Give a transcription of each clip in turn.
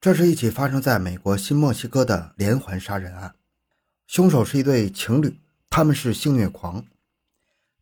这是一起发生在美国新墨西哥的连环杀人案，凶手是一对情侣，他们是性虐狂。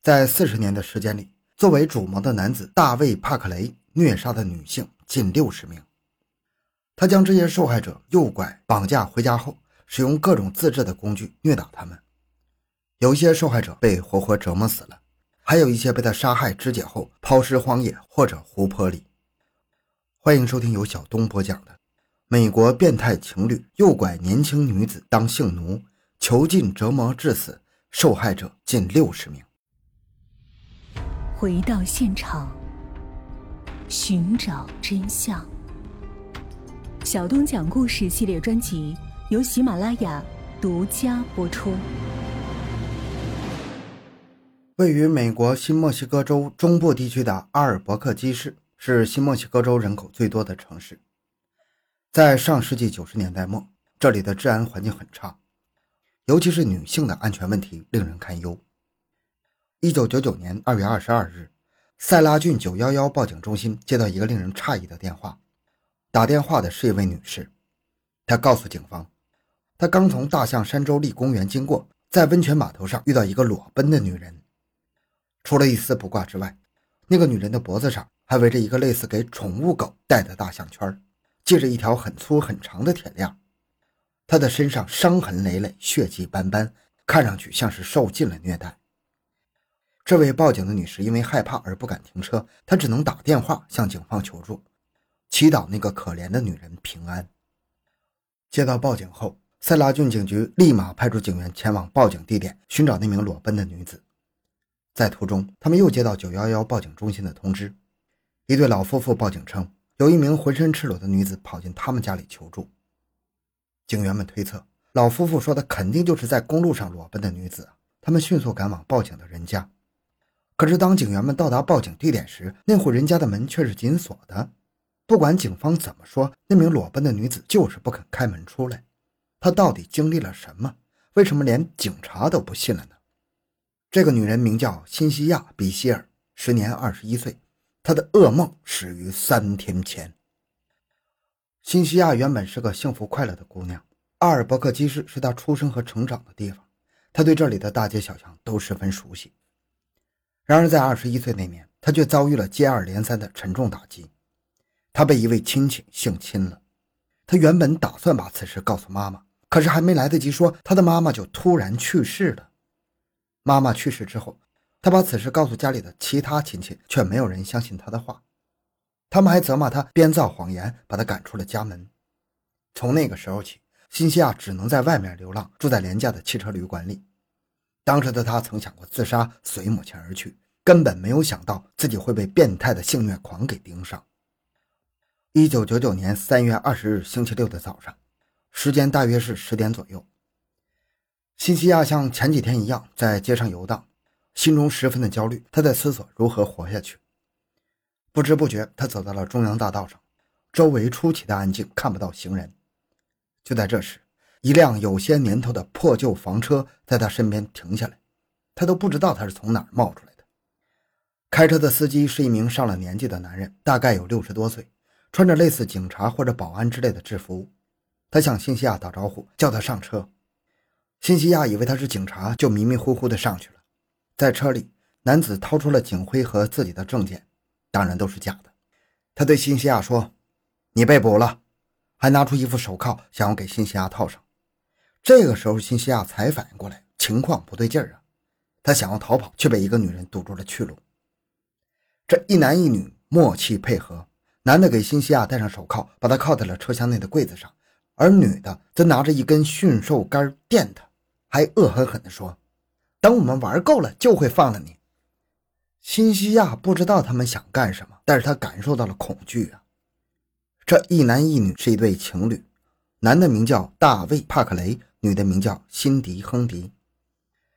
在四十年的时间里，作为主谋的男子大卫·帕克雷虐杀的女性近六十名。他将这些受害者诱拐、绑架回家后，使用各种自制的工具虐打他们。有一些受害者被活活折磨死了，还有一些被他杀害肢解后抛尸荒野或者湖泊里。欢迎收听由小东播讲的《美国变态情侣诱拐年轻女子当性奴，囚禁折磨致死，受害者近六十名》。回到现场，寻找真相。小东讲故事系列专辑由喜马拉雅独家播出。位于美国新墨西哥州中部地区的阿尔伯克基市是新墨西哥州人口最多的城市。在上世纪九十年代末，这里的治安环境很差，尤其是女性的安全问题令人堪忧。一九九九年二月二十二日，塞拉郡九幺幺报警中心接到一个令人诧异的电话。打电话的是一位女士，她告诉警方，她刚从大象山州立公园经过，在温泉码头上遇到一个裸奔的女人。除了一丝不挂之外，那个女人的脖子上还围着一个类似给宠物狗戴的大项圈，系着一条很粗很长的铁链。他的身上伤痕累累，血迹斑斑，看上去像是受尽了虐待。这位报警的女士因为害怕而不敢停车，她只能打电话向警方求助。祈祷那个可怜的女人平安。接到报警后，塞拉郡警局立马派出警员前往报警地点寻找那名裸奔的女子。在途中，他们又接到911报警中心的通知，一对老夫妇报警称，有一名浑身赤裸的女子跑进他们家里求助。警员们推测，老夫妇说的肯定就是在公路上裸奔的女子。他们迅速赶往报警的人家，可是当警员们到达报警地点时，那户人家的门却是紧锁的。不管警方怎么说，那名裸奔的女子就是不肯开门出来。她到底经历了什么？为什么连警察都不信了呢？这个女人名叫辛西亚·比希尔，时年二十一岁。他的噩梦始于三天前。辛西亚原本是个幸福快乐的姑娘，阿尔伯克基市是她出生和成长的地方，她对这里的大街小巷都十分熟悉。然而，在二十一岁那年，她却遭遇了接二连三的沉重打击。他被一位亲戚性侵了，他原本打算把此事告诉妈妈，可是还没来得及说，他的妈妈就突然去世了。妈妈去世之后，他把此事告诉家里的其他亲戚，却没有人相信他的话，他们还责骂他编造谎言，把他赶出了家门。从那个时候起，辛西亚只能在外面流浪，住在廉价的汽车旅馆里。当时的他曾想过自杀，随母亲而去，根本没有想到自己会被变态的性虐狂给盯上。一九九九年三月二十日星期六的早上，时间大约是十点左右。辛西亚像前几天一样在街上游荡，心中十分的焦虑。他在思索如何活下去。不知不觉，他走到了中央大道上，周围出奇的安静，看不到行人。就在这时，一辆有些年头的破旧房车在他身边停下来，他都不知道他是从哪儿冒出来的。开车的司机是一名上了年纪的男人，大概有六十多岁。穿着类似警察或者保安之类的制服，他向辛西亚打招呼，叫他上车。辛西亚以为他是警察，就迷迷糊糊的上去了。在车里，男子掏出了警徽和自己的证件，当然都是假的。他对辛西亚说：“你被捕了。”还拿出一副手铐，想要给辛西亚套上。这个时候，辛西亚才反应过来，情况不对劲儿啊！他想要逃跑，却被一个女人堵住了去路。这一男一女默契配合。男的给辛西亚戴上手铐，把他铐在了车厢内的柜子上，而女的则拿着一根驯兽杆电他，还恶狠狠地说：“等我们玩够了，就会放了你。”新西亚不知道他们想干什么，但是他感受到了恐惧啊！这一男一女是一对情侣，男的名叫大卫·帕克雷，女的名叫辛迪·亨迪。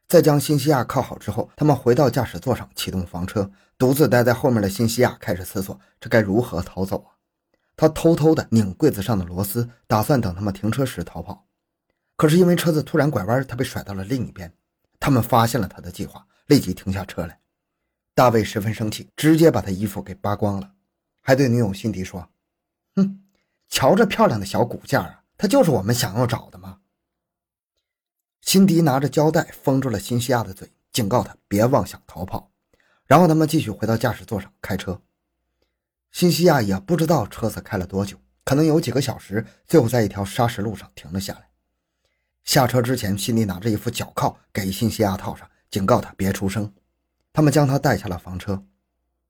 在将新西亚铐好之后，他们回到驾驶座上，启动房车。独自待在后面的辛西亚开始思索：这该如何逃走啊？他偷偷的拧柜子上的螺丝，打算等他们停车时逃跑。可是因为车子突然拐弯，他被甩到了另一边。他们发现了他的计划，立即停下车来。大卫十分生气，直接把他衣服给扒光了，还对女友辛迪说：“哼，瞧这漂亮的小骨架啊，它就是我们想要找的吗？辛迪拿着胶带封住了辛西亚的嘴，警告他别妄想逃跑。然后他们继续回到驾驶座上开车。辛西亚也不知道车子开了多久，可能有几个小时，最后在一条砂石路上停了下来。下车之前，辛迪拿着一副脚铐给辛西亚套上，警告他别出声。他们将他带下了房车。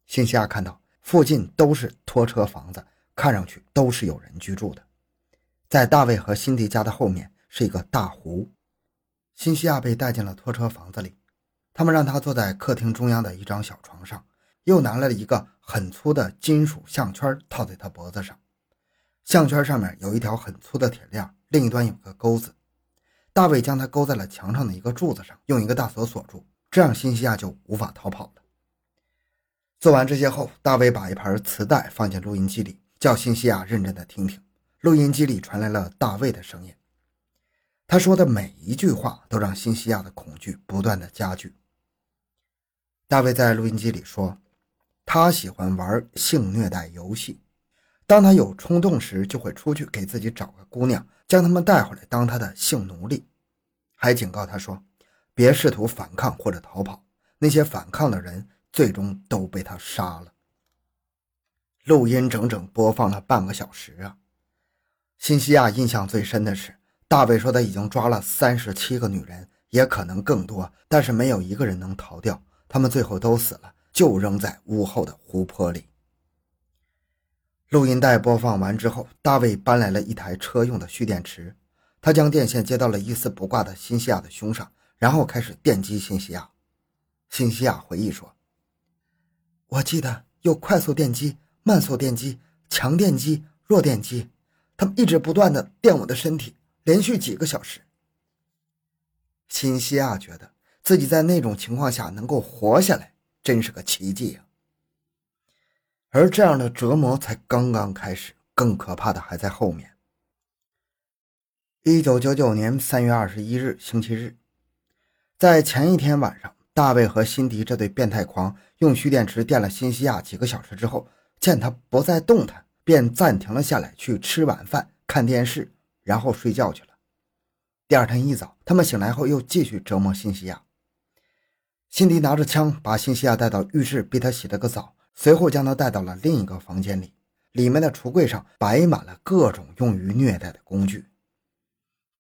辛西亚看到附近都是拖车房子，看上去都是有人居住的。在大卫和辛迪家的后面是一个大湖。辛西亚被带进了拖车房子里，他们让他坐在客厅中央的一张小床上，又拿来了一个很粗的金属项圈套在他脖子上。项圈上面有一条很粗的铁链，另一端有个钩子。大卫将它勾在了墙上的一个柱子上，用一个大锁锁住，这样辛西亚就无法逃跑了。做完这些后，大卫把一盘磁带放进录音机里，叫辛西亚认真的听听。录音机里传来了大卫的声音。他说的每一句话都让辛西亚的恐惧不断的加剧。大卫在录音机里说，他喜欢玩性虐待游戏，当他有冲动时，就会出去给自己找个姑娘，将他们带回来当他的性奴隶，还警告他说，别试图反抗或者逃跑，那些反抗的人最终都被他杀了。录音整整播放了半个小时啊！辛西亚印象最深的是。大卫说：“他已经抓了三十七个女人，也可能更多，但是没有一个人能逃掉。他们最后都死了，就扔在屋后的湖泊里。”录音带播放完之后，大卫搬来了一台车用的蓄电池，他将电线接到了一丝不挂的辛西亚的胸上，然后开始电击辛西亚。辛西亚回忆说：“我记得有快速电击、慢速电击、强电击、弱电击，他们一直不断的电我的身体。”连续几个小时，辛西亚觉得自己在那种情况下能够活下来，真是个奇迹啊！而这样的折磨才刚刚开始，更可怕的还在后面。一九九九年三月二十一日，星期日，在前一天晚上，大卫和辛迪这对变态狂用蓄电池电了辛西亚几个小时之后，见他不再动弹，便暂停了下来，去吃晚饭、看电视。然后睡觉去了。第二天一早，他们醒来后又继续折磨辛西亚。辛迪拿着枪把辛西亚带到浴室，逼他洗了个澡，随后将他带到了另一个房间里，里面的橱柜上摆满了各种用于虐待的工具。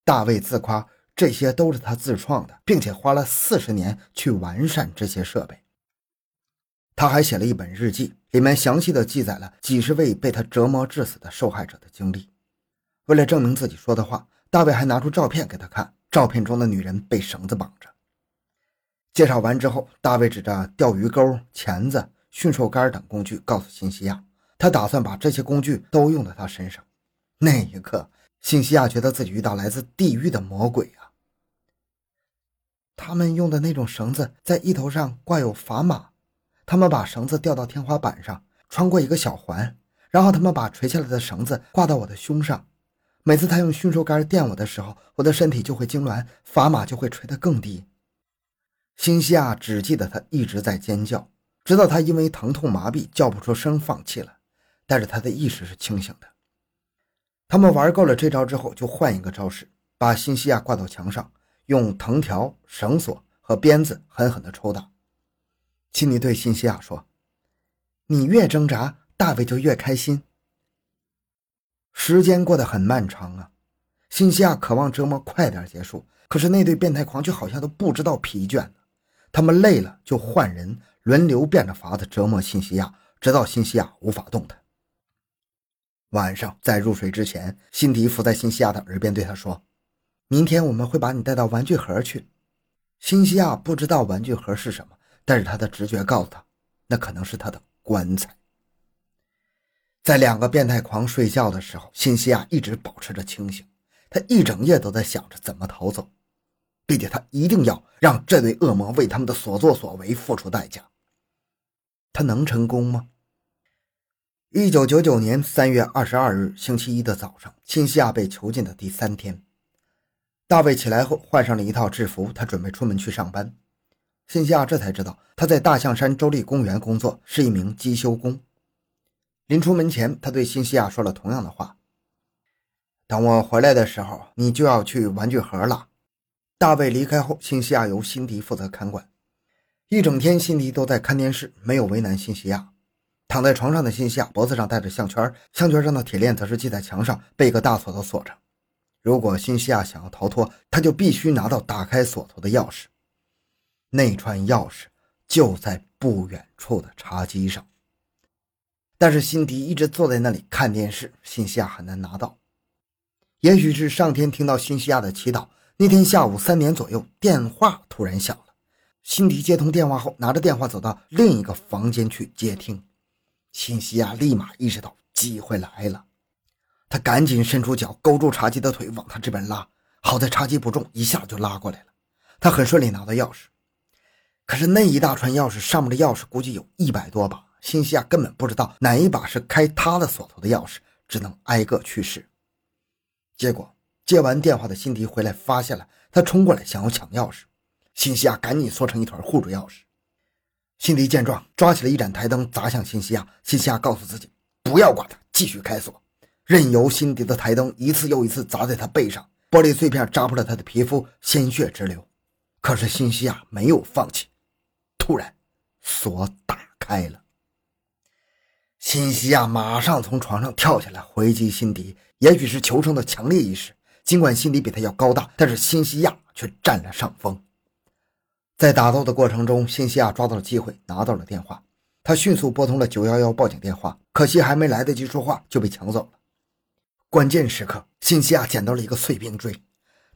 大卫自夸这些都是他自创的，并且花了四十年去完善这些设备。他还写了一本日记，里面详细的记载了几十位被他折磨致死的受害者的经历。为了证明自己说的话，大卫还拿出照片给他看。照片中的女人被绳子绑着。介绍完之后，大卫指着钓鱼钩、钳子、驯兽杆等工具，告诉辛西亚，他打算把这些工具都用在他身上。那一刻，辛西亚觉得自己遇到来自地狱的魔鬼啊！他们用的那种绳子在一头上挂有砝码，他们把绳子吊到天花板上，穿过一个小环，然后他们把垂下来的绳子挂到我的胸上。每次他用驯兽杆电我的时候，我的身体就会痉挛，砝码就会垂得更低。辛西亚只记得他一直在尖叫，直到他因为疼痛麻痹叫不出声放弃了，但是他的意识是清醒的。他们玩够了这招之后，就换一个招式，把辛西亚挂到墙上，用藤条、绳索和鞭子狠狠地抽打。辛尼对辛西亚说：“你越挣扎，大卫就越开心。”时间过得很漫长啊，辛西亚渴望折磨快点结束，可是那对变态狂却好像都不知道疲倦。他们累了就换人，轮流变着法子折磨辛西亚，直到辛西亚无法动弹。晚上在入睡之前，辛迪伏在辛西亚的耳边对他说：“明天我们会把你带到玩具盒去。”辛西亚不知道玩具盒是什么，但是他的直觉告诉他，那可能是他的棺材。在两个变态狂睡觉的时候，辛西亚一直保持着清醒。他一整夜都在想着怎么逃走，并且他一定要让这对恶魔为他们的所作所为付出代价。他能成功吗？一九九九年三月二十二日星期一的早上，辛西亚被囚禁的第三天，大卫起来后换上了一套制服，他准备出门去上班。辛西亚这才知道他在大象山州立公园工作，是一名机修工。临出门前，他对辛西亚说了同样的话：“等我回来的时候，你就要去玩具盒了。大卫离开后，辛西亚由辛迪负责看管。一整天，辛迪都在看电视，没有为难辛西亚。躺在床上的辛西亚脖子上戴着项圈，项圈上的铁链则是系在墙上，被一个大锁头锁着。如果辛西亚想要逃脱，他就必须拿到打开锁头的钥匙。那串钥匙就在不远处的茶几上。但是辛迪一直坐在那里看电视，辛西亚很难拿到。也许是上天听到辛西亚的祈祷，那天下午三点左右，电话突然响了。辛迪接通电话后，拿着电话走到另一个房间去接听。辛西亚立马意识到机会来了，他赶紧伸出脚勾住茶几的腿往他这边拉。好在茶几不重，一下就拉过来了。他很顺利拿到钥匙，可是那一大串钥匙上面的钥匙估计有一百多把。辛西亚根本不知道哪一把是开他的锁头的钥匙，只能挨个去试。结果接完电话的辛迪回来，发现了他冲过来想要抢钥匙，辛西亚赶紧缩成一团护住钥匙。辛迪见状，抓起了一盏台灯砸向辛西亚。辛西亚告诉自己不要管他，继续开锁，任由辛迪的台灯一次又一次砸在他背上，玻璃碎片扎破了他的皮肤，鲜血直流。可是辛西亚没有放弃，突然锁打开了。辛西亚马上从床上跳下来回击辛迪，也许是求生的强烈意识。尽管辛迪比他要高大，但是辛西亚却占了上风。在打斗的过程中，辛西亚抓到了机会，拿到了电话。他迅速拨通了911报警电话，可惜还没来得及说话就被抢走了。关键时刻，辛西亚捡到了一个碎冰锥，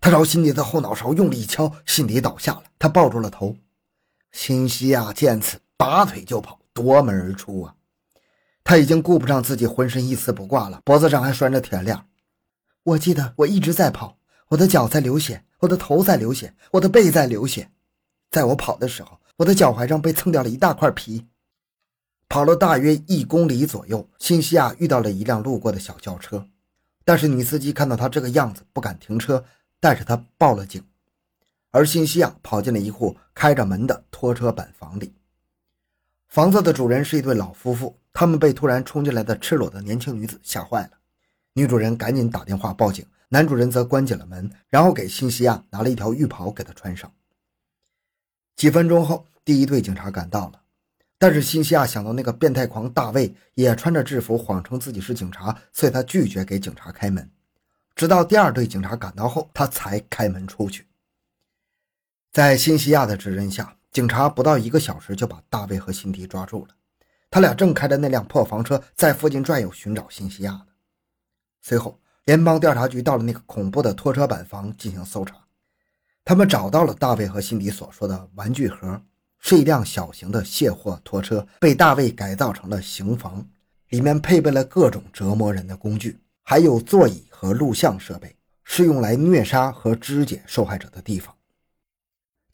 他朝辛迪的后脑勺用力一敲，辛迪倒下了，他抱住了头。辛西亚见此，拔腿就跑，夺门而出啊！他已经顾不上自己浑身一丝不挂了，脖子上还拴着铁链。我记得我一直在跑，我的脚在流血，我的头在流血，我的背在流血。在我跑的时候，我的脚踝上被蹭掉了一大块皮。跑了大约一公里左右，辛西亚遇到了一辆路过的小轿车，但是女司机看到他这个样子，不敢停车，带着他报了警。而新西亚跑进了一户开着门的拖车板房里。房子的主人是一对老夫妇，他们被突然冲进来的赤裸的年轻女子吓坏了。女主人赶紧打电话报警，男主人则关紧了门，然后给辛西亚拿了一条浴袍给她穿上。几分钟后，第一队警察赶到了，但是辛西亚想到那个变态狂大卫也穿着制服，谎称自己是警察，所以他拒绝给警察开门。直到第二队警察赶到后，他才开门出去。在辛西亚的指认下。警察不到一个小时就把大卫和辛迪抓住了，他俩正开着那辆破房车在附近转悠寻找辛西亚呢。随后，联邦调查局到了那个恐怖的拖车板房进行搜查，他们找到了大卫和辛迪所说的玩具盒，是一辆小型的卸货拖车，被大卫改造成了刑房，里面配备了各种折磨人的工具，还有座椅和录像设备，是用来虐杀和肢解受害者的地方。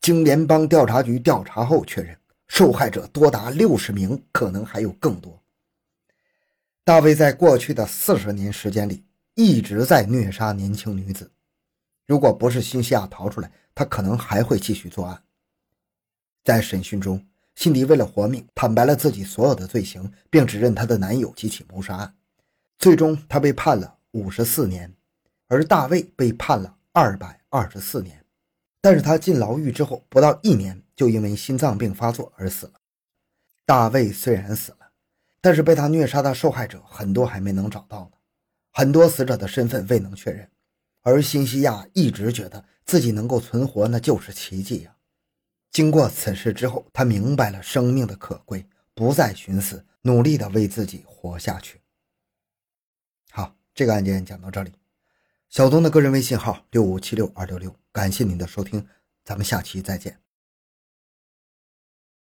经联邦调查局调查后确认，受害者多达六十名，可能还有更多。大卫在过去的四十年时间里一直在虐杀年轻女子。如果不是辛西亚逃出来，他可能还会继续作案。在审讯中，辛迪为了活命，坦白了自己所有的罪行，并指认她的男友几起谋杀案。最终，她被判了五十四年，而大卫被判了二百二十四年。但是他进牢狱之后不到一年，就因为心脏病发作而死了。大卫虽然死了，但是被他虐杀的受害者很多还没能找到呢，很多死者的身份未能确认。而辛西亚一直觉得自己能够存活，那就是奇迹呀。经过此事之后，他明白了生命的可贵，不再寻死，努力的为自己活下去。好，这个案件讲到这里。小东的个人微信号六五七六二六六，感谢您的收听，咱们下期再见。